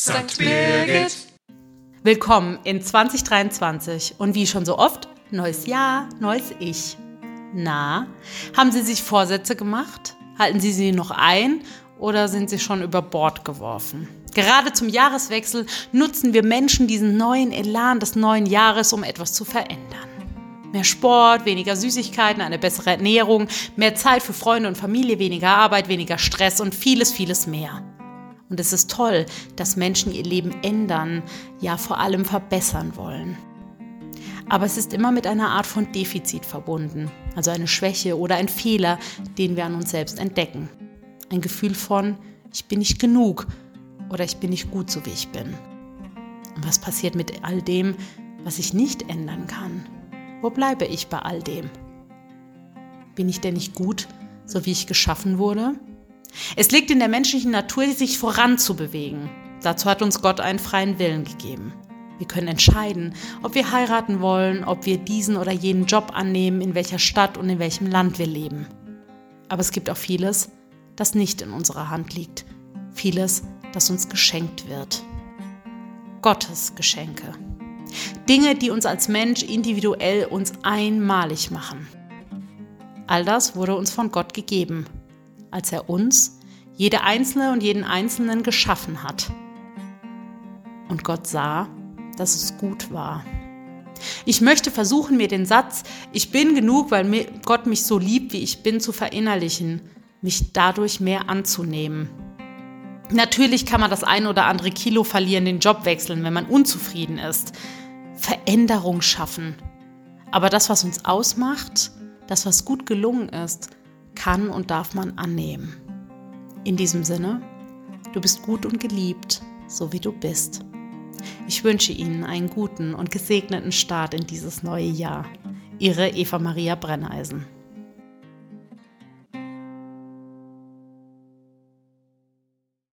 St. Birgit. Willkommen in 2023 und wie schon so oft, neues Jahr, neues Ich. Na, haben Sie sich Vorsätze gemacht? Halten Sie sie noch ein oder sind sie schon über Bord geworfen? Gerade zum Jahreswechsel nutzen wir Menschen diesen neuen Elan des neuen Jahres, um etwas zu verändern. Mehr Sport, weniger Süßigkeiten, eine bessere Ernährung, mehr Zeit für Freunde und Familie, weniger Arbeit, weniger Stress und vieles, vieles mehr. Und es ist toll, dass Menschen ihr Leben ändern, ja vor allem verbessern wollen. Aber es ist immer mit einer Art von Defizit verbunden, also eine Schwäche oder ein Fehler, den wir an uns selbst entdecken. Ein Gefühl von, ich bin nicht genug oder ich bin nicht gut so, wie ich bin. Und was passiert mit all dem, was ich nicht ändern kann? Wo bleibe ich bei all dem? Bin ich denn nicht gut, so wie ich geschaffen wurde? Es liegt in der menschlichen Natur, sich voranzubewegen. Dazu hat uns Gott einen freien Willen gegeben. Wir können entscheiden, ob wir heiraten wollen, ob wir diesen oder jenen Job annehmen, in welcher Stadt und in welchem Land wir leben. Aber es gibt auch vieles, das nicht in unserer Hand liegt. Vieles, das uns geschenkt wird. Gottes Geschenke. Dinge, die uns als Mensch individuell uns einmalig machen. All das wurde uns von Gott gegeben als er uns, jede Einzelne und jeden Einzelnen geschaffen hat. Und Gott sah, dass es gut war. Ich möchte versuchen, mir den Satz, ich bin genug, weil Gott mich so liebt, wie ich bin, zu verinnerlichen, mich dadurch mehr anzunehmen. Natürlich kann man das ein oder andere Kilo verlieren, den Job wechseln, wenn man unzufrieden ist. Veränderung schaffen. Aber das, was uns ausmacht, das, was gut gelungen ist, kann und darf man annehmen. In diesem Sinne, du bist gut und geliebt, so wie du bist. Ich wünsche Ihnen einen guten und gesegneten Start in dieses neue Jahr. Ihre Eva Maria Brenneisen.